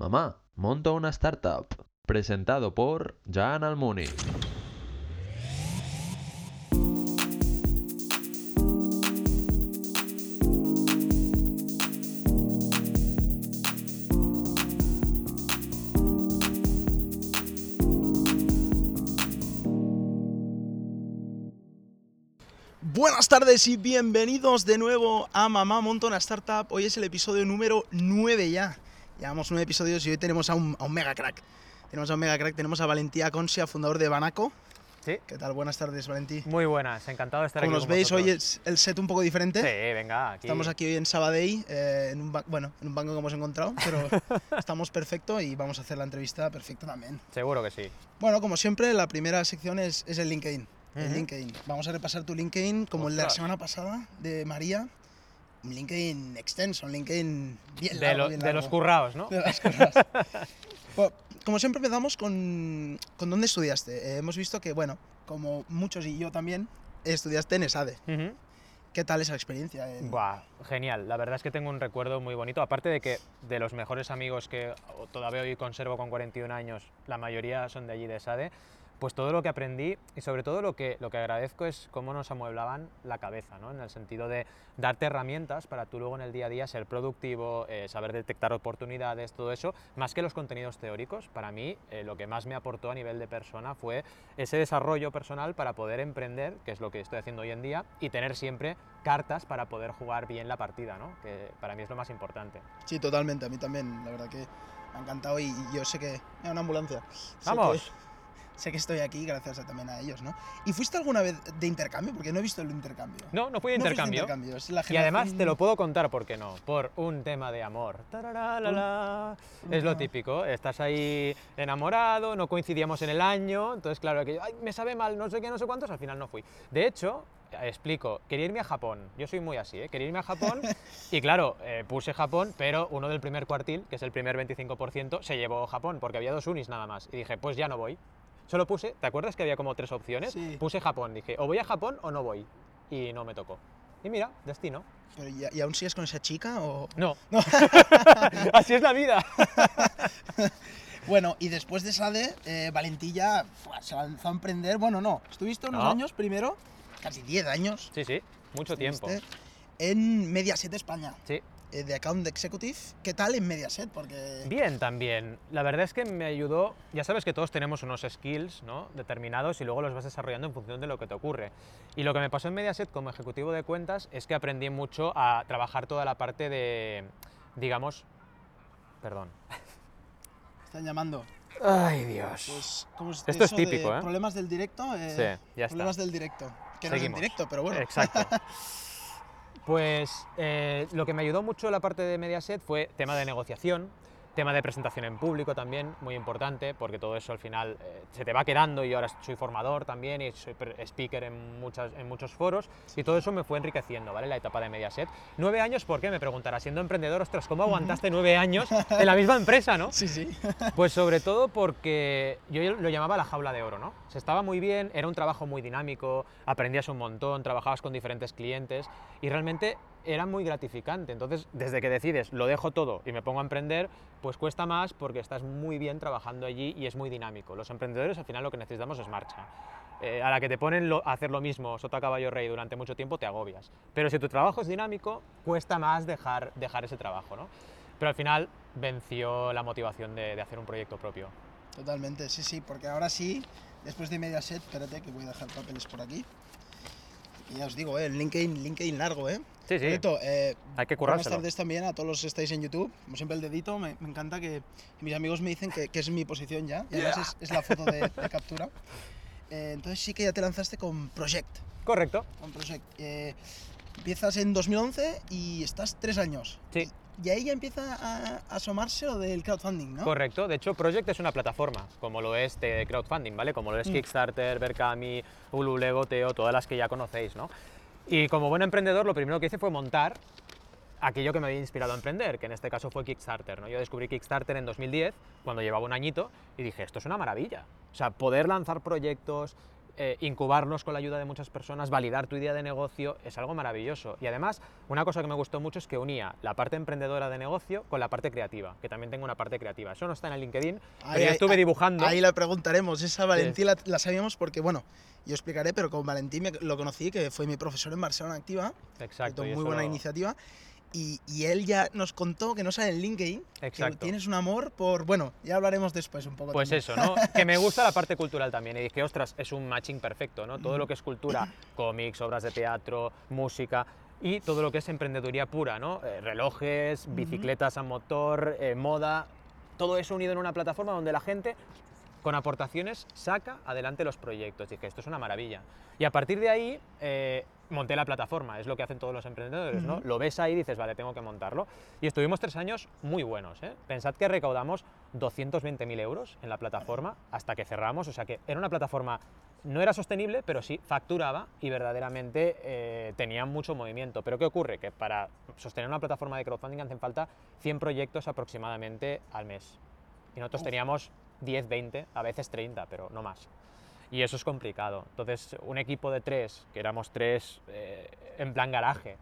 Mamá, monto una startup. Presentado por Jan Almuni. Buenas tardes y bienvenidos de nuevo a Mamá Monta una Startup. Hoy es el episodio número 9 ya. Llevamos nueve episodios y hoy tenemos a un, a un mega crack. Tenemos a un mega crack, tenemos a Valentía Consia, fundador de Banaco. Sí, ¿Qué tal? Buenas tardes, Valentí. muy buenas, encantado de estar Como aquí nos con veis, hoy vosotros. es el set un poco diferente. Sí, venga, aquí. Estamos aquí hoy en Sabadell, eh, en un bueno, en un banco que hemos encontrado, pero estamos perfecto y vamos a hacer la entrevista perfecta también. Seguro que sí. Bueno, como siempre, la primera sección es, es el LinkedIn. El Ujú. LinkedIn. Vamos a repasar tu LinkedIn como el de la Ostras. semana pasada de María. Un LinkedIn extenso, un LinkedIn bien De, largo, lo- bien de los largo. curraos, ¿no? De las cosas. Bueno, como siempre empezamos con, con dónde estudiaste. Eh, hemos visto que, bueno, como muchos y yo también, estudiaste en ESADE. Ujú. ¿Qué tal esa experiencia? en- Buah, genial. La verdad es que tengo un recuerdo muy bonito. Aparte de que de los mejores amigos que todavía hoy conservo con 41 años, la mayoría son de allí de SADE, pues todo lo que aprendí y sobre todo lo que, lo que agradezco es cómo nos amueblaban la cabeza, ¿no? En el sentido de darte herramientas para tú luego en el día a día ser productivo, eh, saber detectar oportunidades, todo eso, más que los contenidos teóricos. Para mí, eh, lo que más me aportó a nivel de persona fue ese desarrollo personal para poder emprender, que es lo que estoy haciendo hoy en día, y tener siempre cartas para poder jugar bien la partida, ¿no? Que para mí es lo más importante. Sí, totalmente. A mí también, la verdad que me ha encantado y, y yo sé que... Una ambulancia. ¡Vamos! que- sé que estoy aquí gracias a- también a ellos, ¿no? ¿Y fuiste alguna vez de intercambio? Porque no he visto el intercambio. No, no fui de No intercambio. intercambio, es la Y además te lo puedo contar, ¿por qué no? Por un tema de amor. Tarará, la, la. un Es lo típico, estás ahí enamorado, no coincidíamos en el año, entonces claro, que Ay, me sabe mal, no sé qué, no sé cuántos, al final no fui. De hecho, explico, quería irme a Japón, yo soy muy así, ¿eh? quería irme a Japón y claro, eh, puse Japón, pero uno del primer cuartil, que es el primer 25%, se llevó Japón, porque había dos unis nada más. Y dije, pues ya no voy. Solo puse, ¿te acuerdas que había como tres opciones? Sí. Puse Japón, dije, o voy a Japón o no voy. Y no me tocó. Y mira, destino. Pero, ¿y, y aún sigues con esa chica o...? No. Así es la vida. Bueno, y después de SADE, eh, Valentilla se lanzó a emprender. Bueno, no, estuviste unos No. años primero, casi 10 años. Sí, sí, mucho tiempo. En Mediaset España, Sí. Eh, de Account Executive. ¿Qué tal en Mediaset? Porque... Bien también. La verdad es que me ayudó, ya sabes que todos tenemos unos skills ¿no? determinados y luego los vas desarrollando en función de lo que te ocurre. Y lo que me pasó en Mediaset como ejecutivo de cuentas es que aprendí mucho a trabajar toda la parte de, digamos, perdón. Están llamando. Ay, Dios. Pues, ¿cómo es Esto es eso de típico, ¿eh? Problemas del directo. eh, Sí, ya está. Problemas del directo. Que no es en Seguimos. directo, pero bueno. Exacto. Pues eh, lo que me ayudó mucho la parte de Mediaset fue tema de negociación, tema de presentación en público también, muy importante, porque todo eso al final eh, se te va quedando y ahora soy formador también y soy speaker en, muchas, en muchos foros y todo eso me fue enriqueciendo, ¿vale? La etapa de Mediaset. Nueve años, ¿por qué? Me preguntarás, siendo emprendedor, ostras, ¿cómo aguantaste nueve años en la misma empresa, no? Sí, sí. Pues sobre todo porque yo lo llamaba la jaula de oro, ¿no? Se estaba muy bien, era un trabajo muy dinámico, aprendías un montón, trabajabas con diferentes clientes y realmente era muy gratificante. Entonces, desde que decides, lo dejo todo y me pongo a emprender, pues cuesta más porque estás muy bien trabajando allí y es muy dinámico. Los emprendedores al final lo que necesitamos es marcha. Eh, a la que te ponen lo- a hacer lo mismo, sota caballo rey, durante mucho tiempo te agobias. Pero si tu trabajo es dinámico, cuesta más dejar, dejar ese trabajo, ¿no? Pero al final venció la motivación de, de hacer un proyecto propio. Totalmente, sí, sí, porque ahora sí, después de Mediaset, espérate que voy a dejar papeles por aquí. Ya os digo, eh, el LinkedIn, LinkedIn largo, ¿eh? Sí, sí. Reto, eh, Hay que buenas currárselo. tardes también a todos los que estáis en YouTube. Como siempre el dedito, me, me encanta que mis amigos me dicen que, que es mi posición ya. Y además es, es la foto de, de captura. Eh, entonces sí que ya te lanzaste con Project. Correcto. Con Project. Eh, empiezas en 2011 y estás tres años. Sí. Y ahí ya empieza a, asomarse lo del crowdfunding, ¿no? Correcto. De hecho, Project es una plataforma, como lo es de crowdfunding, ¿vale? Como lo es Mm. Kickstarter, Berkami, Ulule, Goteo, todas las que ya conocéis, ¿no? Y como buen emprendedor, lo primero que hice fue montar aquello que me había inspirado a emprender, que en este caso fue Kickstarter, ¿no? Yo descubrí Kickstarter en 2010, cuando llevaba un añito, y dije, esto es una maravilla. O sea, poder lanzar proyectos, eh, incubarlos con la ayuda de muchas personas, validar tu idea de negocio, es algo maravilloso. Y además, una cosa que me gustó mucho es que unía la parte emprendedora de negocio con la parte creativa, que también tengo una parte creativa. Eso no está en el LinkedIn, pero Ahí- ya ahí- estuve ahí- dibujando. Ahí la preguntaremos. Esa Valentín la, la sabíamos porque, bueno, yo explicaré, pero con Valentín me- lo conocí, que fue mi profesor en Barcelona Activa. Exacto. muy buena iniciativa. Y, y él ya nos contó que no sale en LinkedIn, que Exacto. tienes un amor por... Bueno, ya hablaremos después un poco. Pues también. eso, ¿no? Que me gusta la parte cultural también. Y dije, ostras, es un matching perfecto, ¿no? Todo lo que es cultura, cómics, obras de teatro, música y todo lo que es emprendeduría pura, ¿no? Eh, relojes, bicicletas a motor, eh, moda, todo eso unido en una plataforma donde la gente con aportaciones saca adelante los proyectos. Dije, esto es una maravilla. Y a partir de ahí eh, monté la plataforma, es lo que hacen todos los emprendedores, ¿no? Lo ves ahí y dices, vale, tengo que montarlo. Y estuvimos tres años muy buenos, ¿eh? Pensad que recaudamos 220.000 euros en la plataforma hasta que cerramos, o sea que era una plataforma, no era sostenible, pero sí facturaba y verdaderamente eh, tenía mucho movimiento. Pero ¿qué ocurre? Que para sostener una plataforma de crowdfunding hacen falta 100 proyectos aproximadamente al mes. Y nosotros teníamos 10, 20, a veces 30, pero no más. Y eso es complicado. Entonces, un equipo de tres, que éramos tres eh, en plan garaje,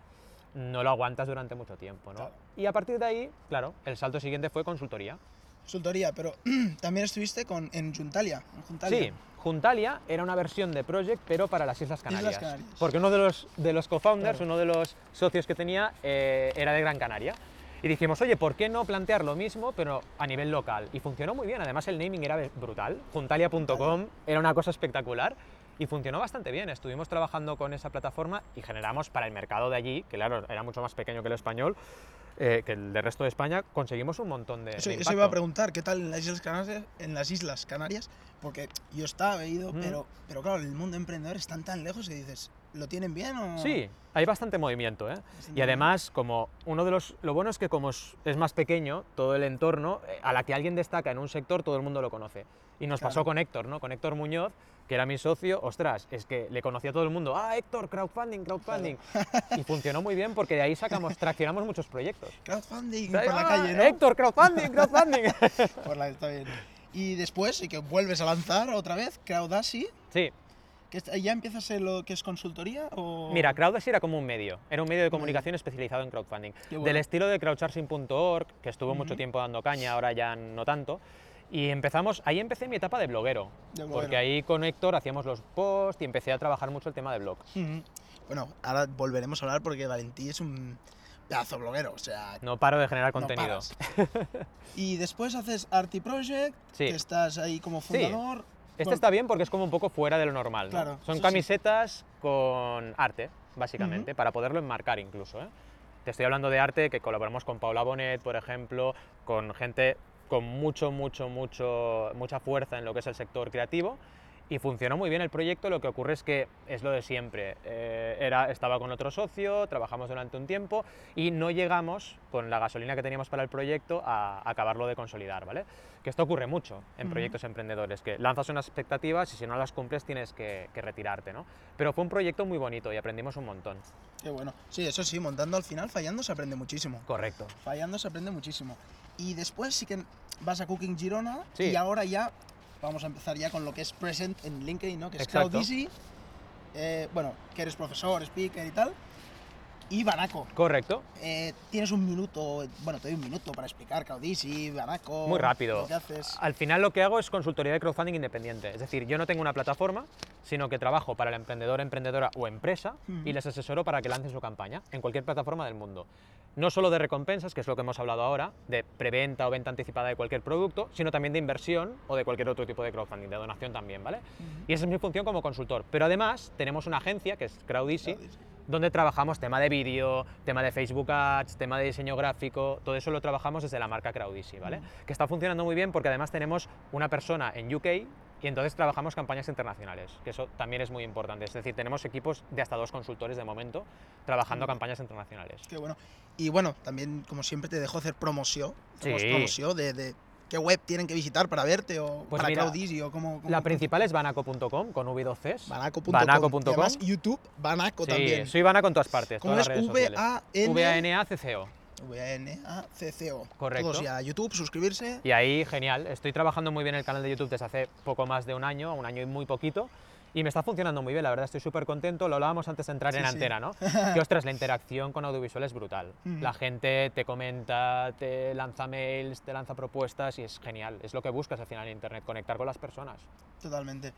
no lo aguantas durante mucho tiempo. ¿no? Claro. Y a partir de ahí, claro, el salto siguiente fue consultoría. Consultoría, pero también estuviste con, en Juntalia. en Juntalia. Sí, Juntalia era una versión de Project, pero para las Islas Canarias. Canarias. Porque uno de los, de los co-founders, Claro. uno de los socios que tenía, eh, era de Gran Canaria. Y dijimos, oye, ¿por qué no plantear lo mismo, pero a nivel local? Y funcionó muy bien, además el naming era brutal. Juntalia.com era una cosa espectacular y funcionó bastante bien. Estuvimos trabajando con esa plataforma y generamos para el mercado de allí, que claro, era mucho más pequeño que el español, eh, que el del resto de España, conseguimos un montón de, Eso, de eso iba a preguntar, ¿qué tal en las Islas Canarias? En las Islas Canarias? Porque yo estaba, he ido, Mm. pero, pero claro, el mundo emprendedor están tan lejos que dices, ¿lo tienen bien o...? Sí, hay bastante movimiento, ¿eh? Y además, como uno de los... Lo bueno es que como es, más pequeño, todo el entorno, eh, a la que alguien destaca en un sector, todo el mundo lo conoce. Y nos Claro. pasó con Héctor, ¿no? Con Héctor Muñoz, que era mi socio, ostras, es que le conocía a todo el mundo, ah, Héctor, crowdfunding, crowdfunding. y funcionó muy bien porque de ahí sacamos, traccionamos muchos proyectos. Crowdfunding por la calle, ¿no? Héctor, crowdfunding, crowdfunding. Por la, está bien. Y después, sí que vuelves a lanzar otra vez, Crowdasy, sí, ya empiezas en lo que es consultoría o... Mira, Crowdasy era como un medio, era un medio de comunicación especializado en crowdfunding. Qué Del bueno. estilo de crowdsourcing.org, que estuvo mucho Ujú. tiempo dando caña, ahora ya no tanto. Y empezamos, ahí empecé mi etapa de bloguero, De porque bloguero. ahí con Héctor hacíamos los posts y empecé a trabajar mucho el tema de blog. Ujú. Bueno, ahora volveremos a hablar porque Valentí es un pedazo bloguero, o sea... No paro de generar no contenido. y después haces Arty Project, Sí. que estás ahí como fundador. Este Bueno, está bien porque es como un poco fuera de lo normal. ¿no? Claro, Son sí, sí. camisetas con arte, básicamente, para poderlo enmarcar incluso. ¿eh? Te estoy hablando de arte que colaboramos con Paula Bonet, por ejemplo, con gente con mucho, mucho, mucho, mucha fuerza en lo que es el sector creativo. Y funcionó muy bien el proyecto, lo que ocurre es que es lo de siempre. eh, era, estaba con otro socio, trabajamos durante un tiempo y no llegamos, con la gasolina que teníamos para el proyecto, a acabarlo de consolidar, ¿vale? Que esto ocurre mucho en Ujú. proyectos emprendedores, que lanzas unas expectativas y si no las cumples tienes que, que retirarte, ¿no? Pero fue un proyecto muy bonito y aprendimos un montón. Qué bueno. Sí, eso sí, montando al final, fallando se aprende muchísimo. Correcto. Fallando se aprende muchísimo. Y después sí que vas a Cooking Girona Sí. y ahora ya vamos a empezar ya con lo que es present en LinkedIn, ¿no? Que es Exacto. Crowdisy, eh, bueno, que eres profesor, speaker y tal. Y Banaco. Correcto. Eh, tienes un minuto, bueno, te doy un minuto para explicar Crowdisy, Banaco. Muy rápido. Lo que haces. Al final lo que hago es consultoría de crowdfunding independiente. Es decir, yo no tengo una plataforma, sino que trabajo para el emprendedor, emprendedora o empresa Ujú. y les asesoro para que lancen su campaña en cualquier plataforma del mundo. No solo de recompensas, que es lo que hemos hablado ahora, de preventa o venta anticipada de cualquier producto, sino también de inversión o de cualquier otro tipo de crowdfunding, de donación también, ¿vale? Y esa es mi función como consultor. Pero además tenemos una agencia, que es Crowdisy. donde trabajamos tema de vídeo, tema de Facebook Ads, tema de diseño gráfico, todo eso lo trabajamos desde la marca Crowdisy, ¿vale? Que está funcionando muy bien porque además tenemos una persona en UK y entonces trabajamos campañas internacionales, que eso también es muy importante. Es decir, tenemos equipos de hasta dos consultores de momento trabajando campañas internacionales. Qué bueno. Y bueno, también, como siempre, te dejo hacer promoción. Sí. promoción de, de qué web tienen que visitar para verte o Pues para mira, o cómo. La principal es banaco.com con V dos Cs. Banaco.com. Banaco.com. Además, YouTube, Banaco Sí, también. soy Banaco en todas partes, ¿Cómo todas es? V-A-N-A-C-C-O. V-A-N-A-C-C-O. Correcto. Todos ya, YouTube, suscribirse. Y ahí, genial, estoy trabajando muy bien el canal de YouTube desde hace poco más de un año, un año y muy poquito, Y me está funcionando muy bien, la verdad, estoy súper contento. Lo hablábamos antes de entrar Sí, en sí. antena, ¿no? que ostras, la interacción con audiovisual es brutal. La gente te comenta, te lanza mails, te lanza propuestas y es genial. Es lo que buscas al final en internet, conectar con las personas. Totalmente.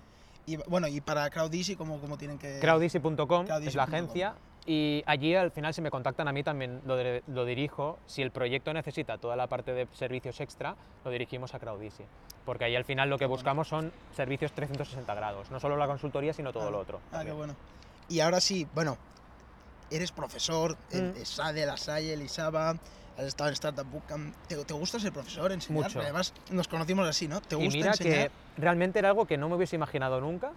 Y bueno, y para CrowdEasy, ¿cómo, cómo tienen que...? Crowdeasy.com es la agencia y allí al final si me contactan a mí también lo, de- lo dirijo. Si el proyecto necesita toda la parte de servicios extra, lo dirigimos a Crowdeasy. Porque ahí al final lo que Qué bueno. buscamos son servicios 360 grados, no solo la consultoría, sino todo Claro. lo otro. Ah, qué también. bueno. Y ahora sí, bueno, eres profesor en Mm. ESADE, La Salle, el ISABA, has estado en Startup Bootcamp. ¿Te, te gusta ser profesor, enseñar? Mucho. Además, nos conocimos así, ¿no? ¿Te Y gusta mira enseñar? que realmente era algo que no me hubiese imaginado nunca,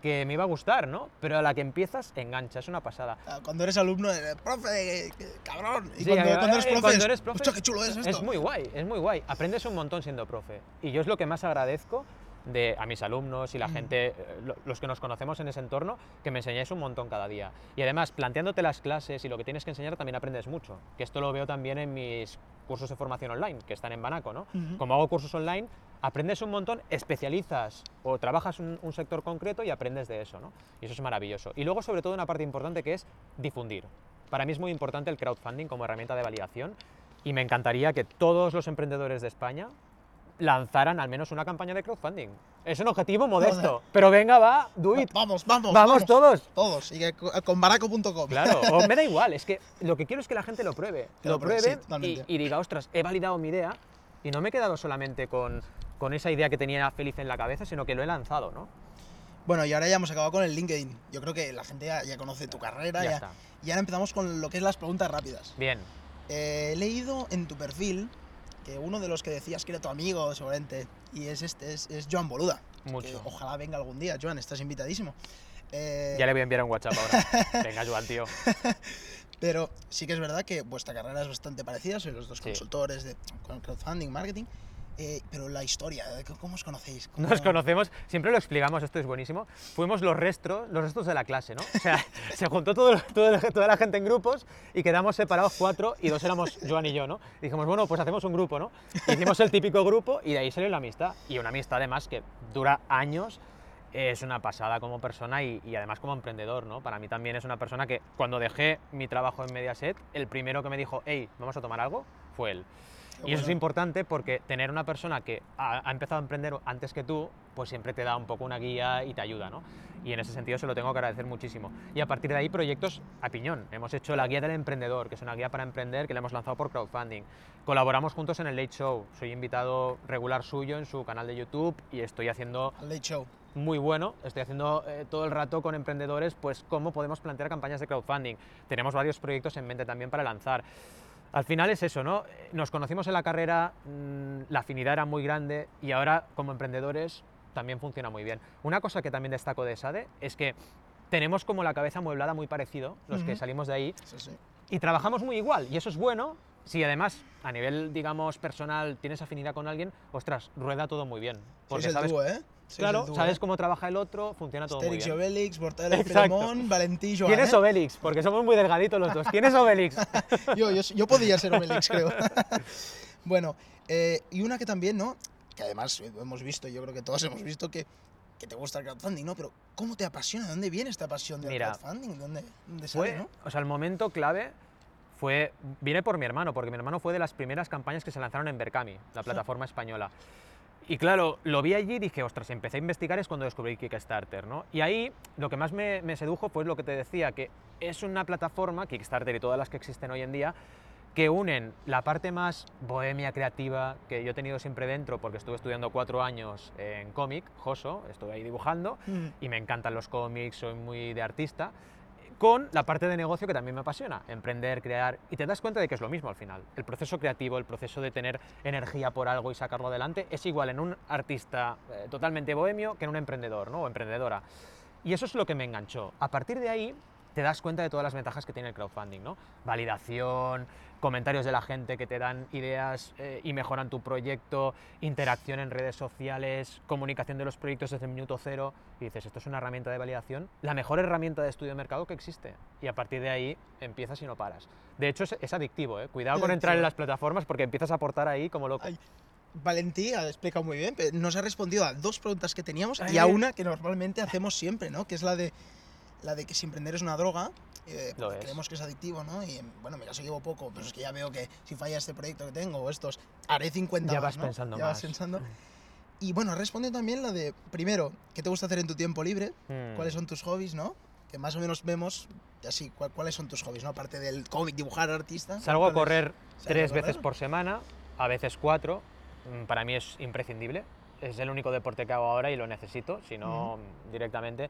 que me iba a gustar, ¿no? Pero a la que empiezas, engancha, es una pasada. Ah, Cuando eres alumno, profe, cabrón. Y Sí, cuando, cuando eres profe, cuando es, eres profe, "Hostia, qué chulo es esto. Es muy guay, es muy guay. Aprendes un montón siendo profe. Y yo es lo que más agradezco de, a mis alumnos y la Mm. gente, eh, lo- los que nos conocemos en ese entorno, que me enseñáis un montón cada día. Y además, planteándote las clases y lo que tienes que enseñar, también aprendes mucho. Que esto lo veo también en mis cursos de formación online, que están en Banaco, ¿no? Ujú. Como hago cursos online, aprendes un montón, especializas o trabajas un, un sector concreto y aprendes de eso, ¿no? Y eso es maravilloso. Y luego, sobre todo, una parte importante que es difundir. Para mí es muy importante el crowdfunding como herramienta de validación y me encantaría que todos los emprendedores de España lanzaran al menos una campaña de crowdfunding. Es un objetivo modesto, pero venga, va, do it. Vamos, vamos, Vamos todos. Todos. Y que co- con baraco.com. Claro, o me da igual, es que lo que quiero es que la gente lo pruebe, Que lo pruebe, sí, y, y diga, ostras, he validado mi idea y no me he quedado solamente con, con esa idea que tenía feliz en la cabeza, sino que lo he lanzado, ¿no? Bueno, y ahora ya hemos acabado con el LinkedIn. Yo creo que la gente ya, ya conoce tu carrera. Ya Ya, y ahora empezamos con lo que es las preguntas rápidas. Bien, Eh, he leído en tu perfil que uno de los que decías que era tu amigo, seguramente, y es este, es, es Joan Boluda. que mucho. ojalá venga algún día, Joan, estás invitadísimo. Eh, Ya le voy a enviar un WhatsApp ahora. Venga, Joan, tío. Pero sí que es verdad que vuestra carrera es bastante parecida, sois los dos Sí. consultores de crowdfunding, marketing. Eh, pero la historia, ¿eh? ¿cómo os conocéis? ¿Cómo- Nos conocemos, siempre lo explicamos, esto es buenísimo. Fuimos los restos, los restos de la clase, ¿no? O sea, se juntó todo, todo- toda la gente en grupos y quedamos separados cuatro y dos éramos Joan y yo, ¿no? Y dijimos, bueno, pues hacemos un grupo, ¿no? Hicimos el típico grupo y de ahí salió la amistad. Y una amistad además que dura años, es una pasada como persona y, y además como emprendedor, ¿no? Para mí también es una persona que cuando dejé mi trabajo en Mediaset, el primero que me dijo, hey, ¿vamos a tomar algo? Fue él. Y eso es bueno. importante porque tener una persona que ha, ha empezado a emprender antes que tú, pues siempre te da un poco una guía y te ayuda, ¿no? Y en ese sentido se lo tengo que agradecer muchísimo. Y a partir de ahí, proyectos a piñón. Hemos hecho la guía del emprendedor, que es una guía para emprender que la hemos lanzado por crowdfunding. Colaboramos juntos en el Late Show. Soy invitado regular suyo en su canal de YouTube y estoy haciendo El Late Show. muy bueno. Estoy haciendo eh, todo el rato con emprendedores, pues cómo podemos plantear campañas de crowdfunding. Tenemos varios proyectos en mente también para lanzar. Al final es eso, ¿no? Nos conocimos en la carrera, mm, la afinidad era muy grande y ahora como emprendedores también funciona muy bien. Una cosa que también destaco de SADE es que tenemos como la cabeza amueblada muy parecido, los que salimos de ahí, Sí, sí. y trabajamos muy igual, y eso es bueno. Si además a nivel, digamos, personal tienes afinidad con alguien, ostras, rueda todo muy bien. Porque el sabes, dúo, ¿eh? Claro, sabes cómo trabaja el otro, funciona todo muy Asterix y bien. Obelix, Mortadelo y. Filemón, Valentí y ¿Quién es ¿eh? Obelix? Porque somos muy delgaditos los dos. ¿Quién es Obelix? yo, yo, yo podía ser Obelix, creo. bueno, eh, y una que también, ¿no? Que además hemos visto, yo creo que todos hemos visto que, que te gusta el crowdfunding, ¿no? Pero ¿cómo te apasiona? ¿De dónde viene esta pasión del Mira, crowdfunding? ¿Dónde, dónde sale, Fue, no? o sea, el momento clave fue, viene por mi hermano, porque mi hermano fue de las primeras campañas que se lanzaron en Berkami, la plataforma española. Y claro, lo vi allí y dije, ostras, empecé a investigar es cuando descubrí Kickstarter, ¿no? Y ahí lo que más me, me sedujo fue lo que te decía, que es una plataforma, Kickstarter y todas las que existen hoy en día, que unen la parte más bohemia creativa que yo he tenido siempre dentro, porque estuve estudiando cuatro años en cómic, Joso, estuve ahí dibujando, Mm. y me encantan los cómics, soy muy de artista, con la parte de negocio que también me apasiona, emprender, crear, y te das cuenta de que es lo mismo al final. El proceso creativo, el proceso de tener energía por algo y sacarlo adelante, es igual en un artista eh, totalmente bohemio que en un emprendedor ¿no? o emprendedora. Y eso es lo que me enganchó. A partir de ahí te das cuenta de todas las ventajas que tiene el crowdfunding, ¿no? Validación, comentarios de la gente que te dan ideas eh, y mejoran tu proyecto, interacción en redes sociales, comunicación de los proyectos desde el minuto cero. Y dices, esto es una herramienta de validación, la mejor herramienta de estudio de mercado que existe. Y a partir de ahí empiezas y no paras. De hecho, es, es adictivo, ¿eh? Cuidado con entrar en las plataformas porque empiezas a aportar ahí como loco. Ay, Valentí ha explicado muy bien, pero nos ha respondido a dos preguntas que teníamos y a una que normalmente hacemos siempre, ¿no? Que es la de la de que si emprender es una droga, eh, creemos que es adictivo, ¿no? Y bueno, en mi caso llevo poco, pero es que ya veo que si falla este proyecto que tengo o estos, haré 50 Ya más, vas ¿no? pensando ya vas más. pensando. Y bueno, responde también la de, primero, ¿qué te gusta hacer en tu tiempo libre? Mm. ¿Cuáles son tus hobbies, no? Que más o menos vemos, así, ¿cuál- ¿cuáles son tus hobbies, no? Aparte del cómic, dibujar, artista. Salgo a ¿cuáles- correr ¿Sales a tres correr? veces por semana, a veces cuatro. Mm, Para mí es imprescindible. Es el único deporte que hago ahora y lo necesito, si no directamente.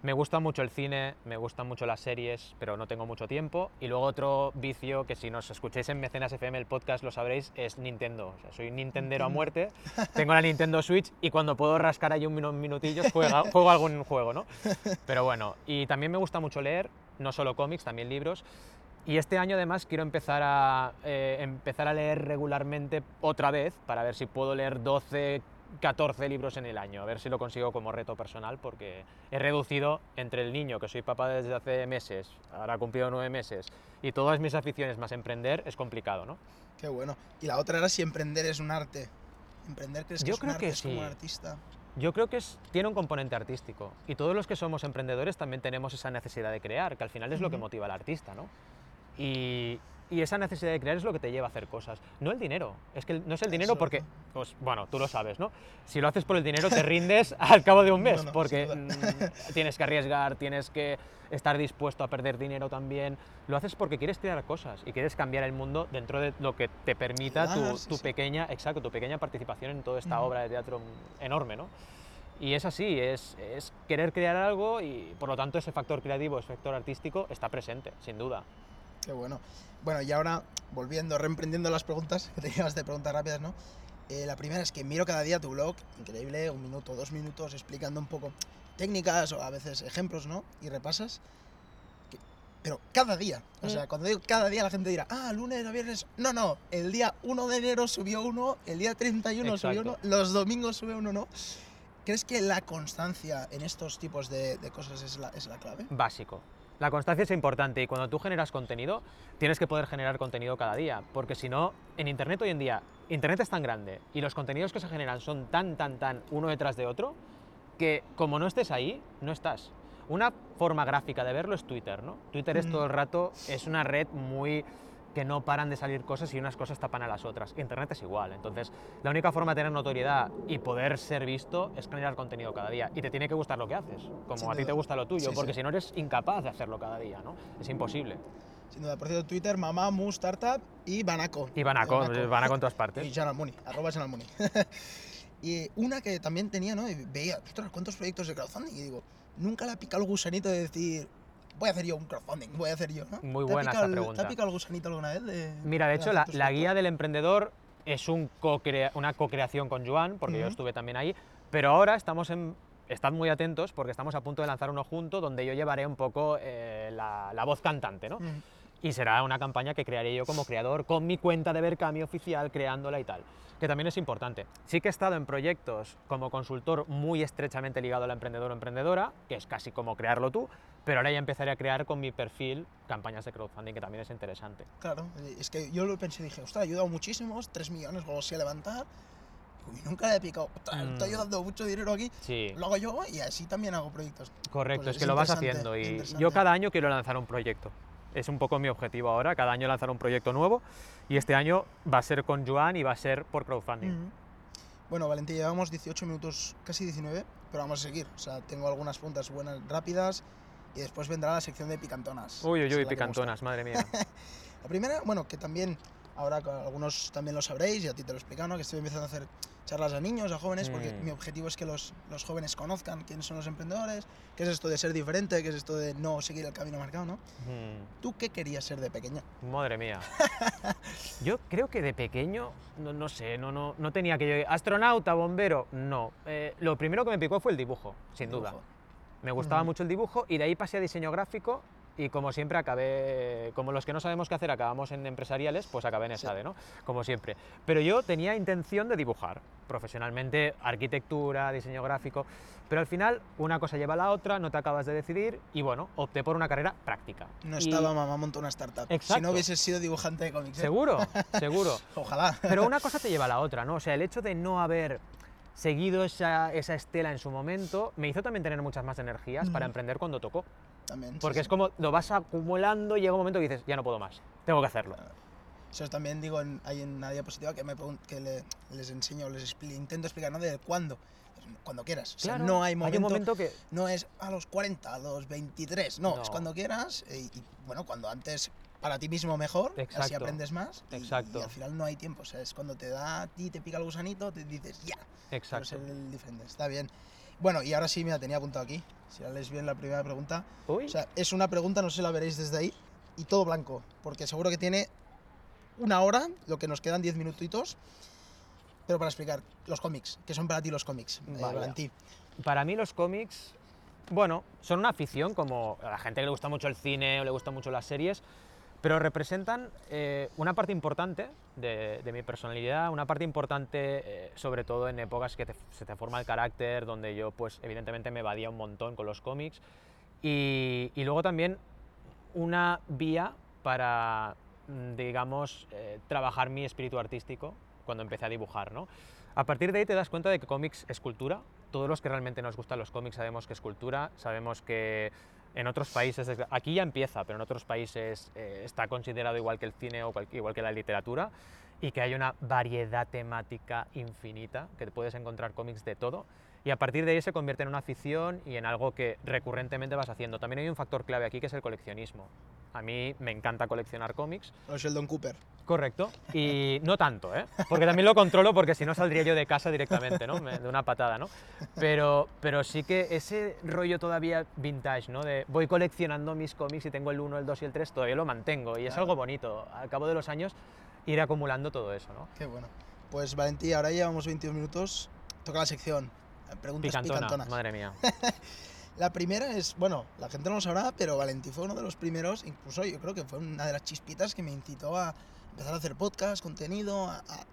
Me gusta mucho el cine, me gustan mucho las series, pero no tengo mucho tiempo. Y luego otro vicio que si nos escucháis en Mecenas FM el podcast lo sabréis es Nintendo. O sea, soy Nintendero a muerte. Tengo la Nintendo Switch y cuando puedo rascar ahí un minu- minutillos juega- juego algún juego, ¿no? Pero bueno, y también me gusta mucho leer, no solo cómics, también libros. Y este año además quiero empezar a, eh, empezar a leer regularmente otra vez para ver si puedo leer 12, 14 libros en el año, a ver si lo consigo como reto personal porque he reducido entre el niño, que soy papá desde hace meses, ahora ha cumplido nueve meses, y todas mis aficiones más emprender es complicado, ¿no? Qué bueno. Y la otra era si emprender es un arte. ¿Emprender crees que Yo es un creo arte? que es como un artista. Yo creo que es- tiene un componente artístico y todos los que somos emprendedores también tenemos esa necesidad de crear, que al final es lo que motiva al artista, ¿no? Y, y esa necesidad de crear es lo que te lleva a hacer cosas, no el dinero. Es que no es el dinero Eso, porque, pues bueno, tú lo sabes, ¿no? Si lo haces por el dinero te rindes al cabo de un mes, No, no, porque mm, tienes que arriesgar, tienes que estar dispuesto a perder dinero también. Lo haces porque quieres crear cosas y quieres cambiar el mundo dentro de lo que te permita tu, sí, tu sí. pequeña, exacto, tu pequeña participación en toda esta obra de teatro enorme, ¿no? Y es así, es, es querer crear algo y por lo tanto ese factor creativo, ese factor artístico está presente, sin duda. Qué bueno. Bueno, y ahora, volviendo, reemprendiendo las preguntas, que te llevas de preguntas rápidas, ¿no? Eh, la primera es que miro cada día tu blog, increíble, un minuto, dos minutos, explicando un poco técnicas o a veces ejemplos, ¿no? Y repasas. que- pero cada día, o sea, Mm. cuando digo cada día la gente dirá, ah, lunes a viernes. No, no, el día 1 de enero subió uno, el día 31 subió uno, Exacto. los domingos sube uno, ¿no? ¿Crees que la constancia en estos tipos de, de cosas es la, es la clave? Básico. La constancia es importante y cuando tú generas contenido, tienes que poder generar contenido cada día, porque si no, en Internet hoy en día, Internet es tan grande y los contenidos que se generan son tan, tan, tan uno detrás de otro, que como no estés ahí, no estás. Una forma gráfica de verlo es Twitter, ¿no? Twitter es Mm. todo el rato, es una red muy que no paran de salir cosas y unas cosas tapan a las otras. Internet es igual. Entonces, la única forma de tener notoriedad y poder ser visto es generar contenido cada día. Y te tiene que gustar lo que haces, como Sin a ti te gusta lo tuyo, Sí, porque sí. si no eres incapaz de hacerlo cada día, ¿no? Es imposible. Sin duda, por cierto, Twitter, mamá, mu, startup y Banaco. Y Banaco. van a con todas Y partes. Channel Money, arroba Channel Money. y una que también tenía, ¿no? Y veía, ostras, ¿cuántos proyectos de crowdfunding? Y digo, nunca le ha picado el gusanito de decir, voy a hacer yo un crowdfunding, voy a hacer yo, ¿no? Muy ¿Te ha buena esta el- ¿Te pregunta. ha picado el gusanito alguna vez? De, Mira, de hecho, la, la guía del emprendedor es un co-crea- una co-creación con Joan, porque yo Ujú. estuve también ahí, pero ahora estamos en... Estad muy atentos porque estamos a punto de lanzar uno junto donde yo llevaré un poco eh, la, la voz cantante, ¿no? Ujú. Y será una campaña que crearé yo como creador con mi cuenta de Berkami oficial, creándola y tal, que también es importante. Sí que he estado en proyectos como consultor muy estrechamente ligado a la emprendedor o emprendedora, que es casi como crearlo tú, pero ahora ya empezaré a crear con mi perfil campañas de crowdfunding, que también es interesante. Claro, eh, es que yo lo pensé y dije, ostras, ha ayudado muchísimos, 3 millones o algo así a levantar. Y nunca le he picado, Mm. estoy ayudando mucho dinero aquí. Sí. Lo hago yo y así también hago proyectos. Correcto, Pues es es que lo vas haciendo y yo cada año quiero lanzar un proyecto. Es un poco mi objetivo ahora, cada año lanzar un proyecto nuevo y este año va a ser con Joan y va a ser por crowdfunding. Bueno, Valentín, llevamos 18 minutos, casi 19, pero vamos a seguir. O sea, tengo algunas preguntas buenas, rápidas, y después vendrá la sección de picantonas. Uy, uy, uy, picantonas, madre mía. La primera, bueno, que también, ahora algunos también lo sabréis, y a ti te lo he explicado, ¿no? que estoy empezando a hacer charlas a niños, a jóvenes, porque Mm. mi objetivo es que los, los jóvenes conozcan quiénes son los emprendedores, qué es esto de ser diferente, qué es esto de no seguir el camino marcado, ¿no? Mm, ¿Tú qué querías ser de pequeño? madre mía. Yo creo que de pequeño, no, no sé, no, no, no tenía que yo... Astronauta, bombero, no. Eh, lo primero que me picó fue el dibujo, sin duda. Dibujo. Me gustaba Ujú. mucho el dibujo y de ahí pasé a diseño gráfico y como siempre acabé, como los que no sabemos qué hacer acabamos en empresariales, pues acabé en ESADE, ¿no? Como siempre. Pero yo tenía intención de dibujar profesionalmente, arquitectura, diseño gráfico, pero al final una cosa lleva a la otra, no te acabas de decidir y bueno, opté por una carrera práctica. No Y- estaba mamá montó una startup. Si Exacto. no hubieses sido dibujante de cómics. ¿eh? Seguro, seguro. Ojalá. Pero una cosa te lleva a la otra, ¿no? O sea, el hecho de no haber seguido esa, esa estela en su momento me hizo también tener muchas más energías para Ujú. emprender cuando tocó. También. sí, Porque sí. es como lo vas acumulando y llega un momento que dices, ya no puedo más, tengo que hacerlo. Eso también digo en, hay en una diapositiva que, me que le- les enseño, les expli- intento explicar, ¿no? De cuándo. Cuando quieras. O sea, Claro, no hay momento, un momento que... no es a los 40, a los 23, no, es No. cuando quieras y, y, bueno, cuando antes para ti mismo mejor, así Exacto. aprendes más y- Exacto. y al final no hay tiempo, o sea, es cuando te da a ti, te pica el gusanito, te dices, ya, Exacto. ser el diferente, está bien. Bueno, y ahora sí, mira, tenía apuntado aquí, si la lees bien la primera pregunta, Uy, o sea, es una pregunta, no sé si la veréis desde ahí, y todo blanco, porque seguro que tiene una hora, lo que nos quedan 10 minutitos, pero para explicar los cómics, ¿qué son para ti los cómics? Eh, para mí los cómics, bueno, son una afición como a la gente que le gusta mucho el cine o le gustan mucho las series, pero representan eh, una parte importante de, de mi personalidad, una parte importante eh, sobre todo en épocas que te- se te forma el carácter, donde yo pues evidentemente me evadía un montón con los cómics. Y, y luego también una vía para, mm, digamos, eh, trabajar mi espíritu artístico cuando empecé a dibujar, ¿no? A partir de ahí te das cuenta de que cómics es cultura. Todos los que realmente nos gustan los cómics sabemos que es cultura, sabemos que en otros países, aquí ya empieza, pero en otros países eh, está considerado igual que el cine o cual- igual que la literatura y que hay una variedad temática infinita, que te puedes encontrar cómics de todo. Y a partir de ahí se convierte en una afición y en algo que recurrentemente vas haciendo. También hay un factor clave aquí que es el coleccionismo. A mí me encanta coleccionar cómics, O Sheldon Cooper. Correcto. Y no tanto, ¿eh? Porque también lo controlo porque si no saldría yo de casa directamente, ¿no? Me- De una patada, ¿no? Pero, pero sí que ese rollo todavía vintage, ¿no? De voy coleccionando mis cómics y tengo el 1, el 2 y el 3, todavía lo mantengo. Y es algo bonito. Al cabo de los años ir acumulando todo eso, ¿no? Qué bueno. Pues Valentí, ahora llevamos 22 minutos. Toca la sección. Preguntas Picantona, picantonas. madre mía. La primera es, bueno, la gente no lo sabrá, pero Valentí fue uno de los primeros, incluso yo creo que fue una de las chispitas que me incitó a empezar a hacer podcast, contenido, a, a-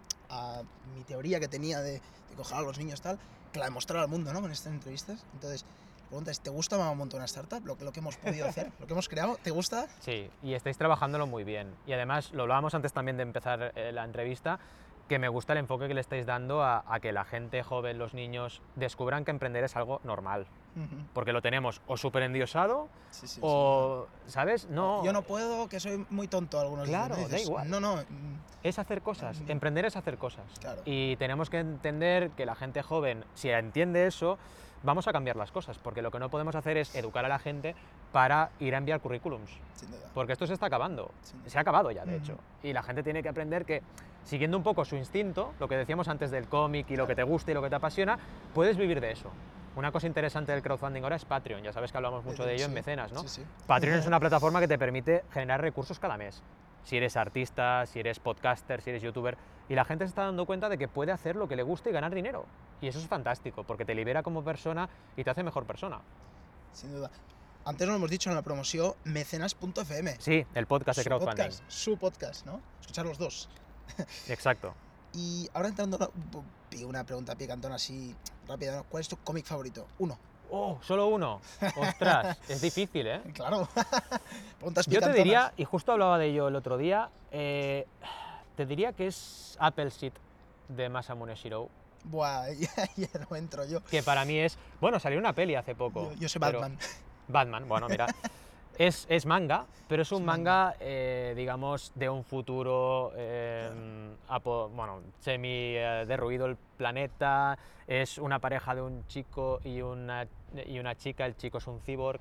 a mi teoría que tenía de, de coger a los niños tal, que la demostrar al mundo, ¿no? Con estas entrevistas. Entonces, la pregunta es, ¿te gusta Mamá Monta una startup? Lo, lo que hemos podido hacer, lo que hemos creado, ¿te gusta? Sí, y estáis trabajándolo muy bien. Y además, lo hablábamos antes también de empezar eh, la entrevista, que me gusta el enfoque que le estáis dando a, a que la gente joven, los niños, descubran que emprender es algo normal. Porque lo tenemos o súper endiosado Sí, sí, sí. o, ¿sabes? No, Yo no puedo, que soy muy tonto, algunos Claro, da igual. No, no, mm, es hacer cosas. Mm. Emprender es hacer cosas. claro. Y tenemos que entender que la gente joven, si entiende eso, vamos a cambiar las cosas. Porque lo que no podemos hacer es educar a la gente para ir a enviar currículums. Sin duda. Porque esto se está acabando. Se ha acabado ya, de hecho. Y la gente tiene que aprender que, siguiendo un poco su instinto, lo que decíamos antes del cómic y lo que te gusta y lo que te apasiona, puedes vivir de eso. Una cosa interesante del crowdfunding ahora es Patreon. Ya sabes que hablamos mucho de ello en Mecenas, ¿no? Sí, sí. Patreon es una plataforma que te permite generar recursos cada mes. Si eres artista, si eres podcaster, si eres youtuber. Y la gente se está dando cuenta de que puede hacer lo que le gusta y ganar dinero. Y eso es fantástico, porque te libera como persona y te hace mejor persona. Sin duda. Antes lo hemos dicho en la promoción mecenas.fm. Sí, el podcast de su crowdfunding. podcast, su podcast, ¿no? Escuchar los dos. Exacto. Y ahora entrando a una, una pregunta picantona así rápida. ¿cuál es tu cómic favorito? Uno. Oh, solo uno. Ostras, es difícil, ¿eh? Claro. Preguntas Yo te diría, y justo hablaba de ello el otro día, eh, te diría que es Apple Seed de Masamune Shirou, Buah, ya, ya no entro yo. que para mí es... Bueno, salió una peli hace poco. Yo, yo soy Batman. Batman, bueno, mira. Es, es manga, pero es un Es manga, eh, digamos, de un futuro, eh, apo- bueno, semi eh, derruido el planeta. Es una pareja de un chico y una, y una chica, el chico es un cyborg.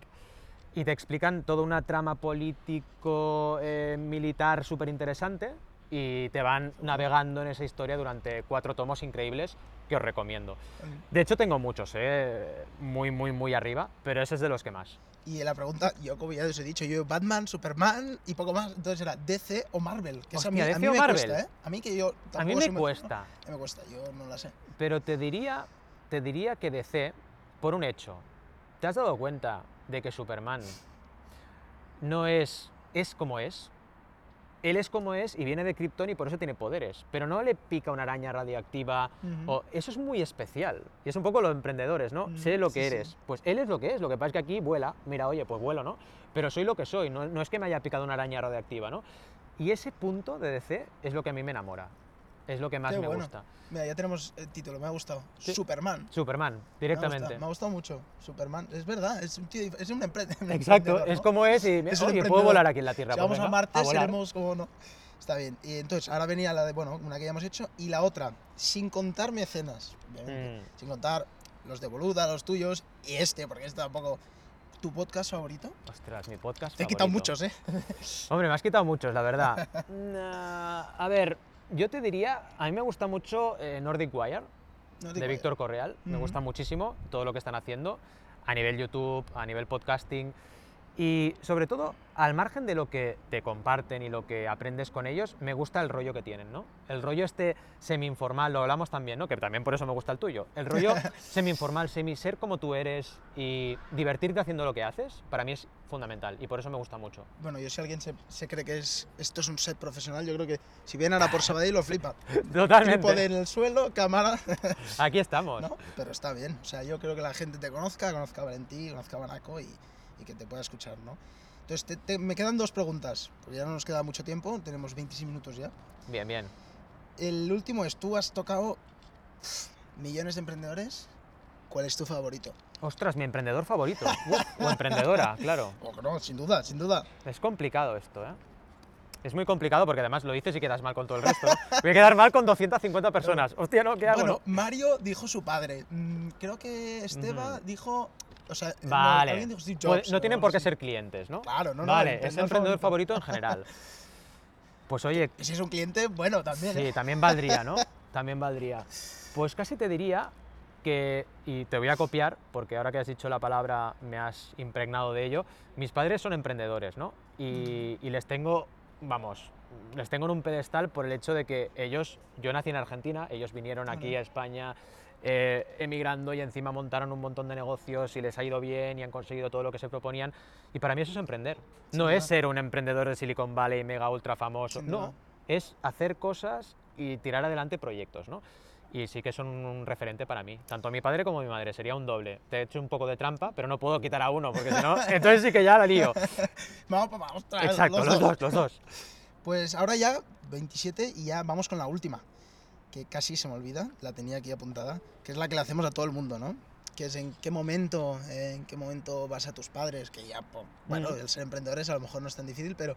Y te explican toda una trama político-militar súper interesante y te van navegando en esa historia durante cuatro tomos increíbles que os recomiendo. De hecho, tengo muchos, eh, muy, muy, muy arriba, pero ese es de los que más. Y la pregunta, yo como ya os he dicho, yo Batman, Superman y poco más. Entonces era DC o Marvel. Que es a mí, a mí o me Marvel. cuesta, ¿eh? A mí que yo A mí me cuesta, A mí me cuesta, yo no la sé. pero te diría, te diría que DC, por un hecho, ¿te has dado cuenta de que Superman no es, es como es. Él es como es y viene de Krypton y por eso tiene poderes, pero no le pica una araña radioactiva. O- eso es muy especial. Y es un poco los emprendedores, ¿no? Mm, sé lo que sí. eres. Pues él es lo que es. Lo que pasa es que aquí vuela. Mira, oye, pues vuelo, ¿no? Pero soy lo que soy. No, no es que me haya picado una araña radioactiva, ¿no? Y ese punto de DC es lo que a mí me enamora. Es lo que más Qué me bueno. gusta. Mira, ya tenemos el título, me ha gustado. Sí. Superman. Superman, Me ha gustado- directamente. Me ha gustado mucho. Superman. Es verdad, es un tío, es un, empre- un Exacto, es como es y Es un oye, puedo volar aquí en la Tierra. Si pues vamos a Marte, volar. seremos como no. Está bien. Y entonces, ahora venía la de, bueno, una que ya hemos hecho. Y la otra, sin contar mecenas, obviamente. Mm. Sin contar los de Boluda, los tuyos. Y este, porque este tampoco. ¿Tu podcast favorito? Ostras, mi podcast. Te he quitado favorito. muchos, ¿eh? Hombre, me has quitado muchos, la verdad. Nah, a ver, yo te diría, a mí me gusta mucho eh, Nordic Wire, de Víctor Correal. Me gusta muchísimo todo lo que están haciendo a nivel YouTube, a nivel podcasting. Y sobre todo, al margen de lo que te comparten y lo que aprendes con ellos, me gusta el rollo que tienen, ¿no? El rollo este semi-informal, lo hablamos también, ¿no? Que también por eso me gusta el tuyo. El rollo semi-informal, semi-ser como tú eres y divertirte haciendo lo que haces, para mí es fundamental y por eso me gusta mucho. Bueno, yo si alguien se, se cree que es, esto es un set profesional, yo creo que si viene ahora por Sabadell lo flipa. Totalmente. Trípode en el suelo, cámara, Aquí estamos. ¿no? Pero está bien. O sea, yo creo que la gente te conozca, conozca a Valentí, conozca a Banaco y, y que te pueda escuchar, ¿no? Entonces, te- te- me quedan dos preguntas, porque ya no nos queda mucho tiempo, tenemos 26 minutos ya. Bien, bien. El último es, tú has tocado millones de emprendedores, ¿cuál es tu favorito? Ostras, mi emprendedor favorito. O emprendedora, claro. O no, sin duda, sin duda. Es complicado esto, ¿eh? Es muy complicado porque además lo dices y quedas mal con todo el resto. ¿no? Voy a quedar mal con 250 personas. Hostia, ¿no? ¿Qué hago? Bueno, no? Mario dijo su padre. Mm, creo que Esteba Ujú. dijo... O sea, no, Vale. no tienen por qué ser clientes, ¿no? Claro, no, no. vale, el es emprendedor favorito en general. Pues oye, si es un cliente, bueno, también. Sí, también valdría, ¿no? También valdría. Pues casi te diría que, y te voy a copiar, porque ahora que has dicho la palabra me has impregnado de ello, mis padres son emprendedores, ¿no? Y, y les tengo, vamos, les tengo en un pedestal por el hecho de que ellos, yo nací en Argentina, ellos vinieron aquí a España eh, emigrando y encima montaron un montón de negocios y les ha ido bien y han conseguido todo lo que se proponían. Y para mí eso es emprender. Sin no duda. es ser un emprendedor de Silicon Valley mega ultra famoso, Sin no duda. es hacer cosas y tirar adelante proyectos, ¿no? Y sí que son un referente para mí, tanto mi padre como mi madre, sería un doble. Te he hecho un poco de trampa, pero no puedo quitar a uno, porque si no, entonces sí que ya la lío. Vamos, vamos, Exacto, los dos, los dos. Pues ahora ya, 27, y ya vamos con la última, que casi se me olvida, la tenía aquí apuntada, que es la que le hacemos a todo el mundo, ¿no? Que es en qué momento, en qué momento vas a tus padres, que ya, po- bueno, Mm. el ser emprendedores a lo mejor no es tan difícil, pero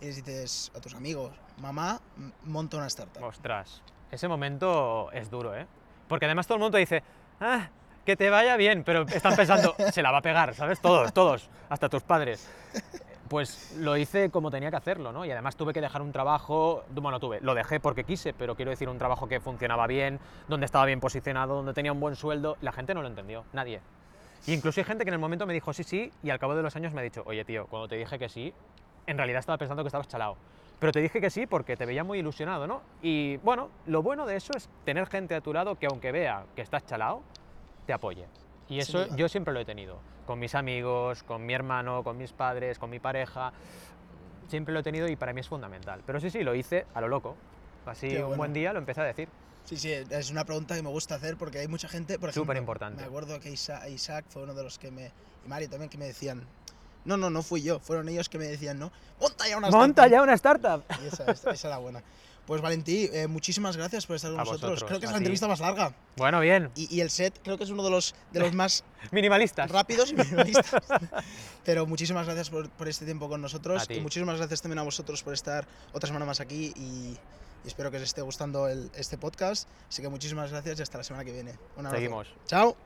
y les dices a tus amigos, mamá, monta una startup. Ostras, ese momento es duro, ¿eh? Porque además todo el mundo dice, ah, que te vaya bien, pero están pensando, se la va a pegar, ¿sabes? Todos, todos, hasta tus padres. Pues lo hice como tenía que hacerlo, ¿no? Y además tuve que dejar un trabajo, bueno, tuve, lo dejé porque quise, pero quiero decir un trabajo que funcionaba bien, donde estaba bien posicionado, donde tenía un buen sueldo. La gente no lo entendió, nadie. Y incluso hay gente que en el momento me dijo sí, sí, y al cabo de los años me ha dicho, oye, tío, cuando te dije que sí, en realidad estaba pensando que estabas chalado. Pero te dije que sí porque te veía muy ilusionado, ¿no? Y bueno, lo bueno de eso es tener gente a tu lado que aunque vea que estás chalado, te apoye. Y eso yo siempre lo he tenido. Con mis amigos, con mi hermano, con mis padres, con mi pareja. Siempre lo he tenido y para mí es fundamental. Pero sí, sí, lo hice a lo loco. Así Qué un bueno. buen día lo empecé a decir. Sí, sí, es una pregunta que me gusta hacer porque hay mucha gente, por ejemplo, Superimportante. me acuerdo que Isa- Isaac fue uno de los que me, y Mario también, que me decían, no, no, no fui yo, fueron ellos que me decían, no, monta ya una ¡Monta startup". ya una startup! Y esa, esa- esa era buena. Pues Valentí, eh, muchísimas gracias por estar con A nosotros. vosotros, creo que es la ti. entrevista más larga. Bueno, bien. Y, y el set creo que es uno de los, de los más Minimalistas. rápidos y minimalistas. Pero muchísimas gracias por, por este tiempo con nosotros. Y muchísimas gracias también a vosotros por estar otra semana más aquí. Y, y espero que os esté gustando el- este podcast. Así que muchísimas gracias y hasta la semana que viene. Un abrazo. Seguimos. Chao.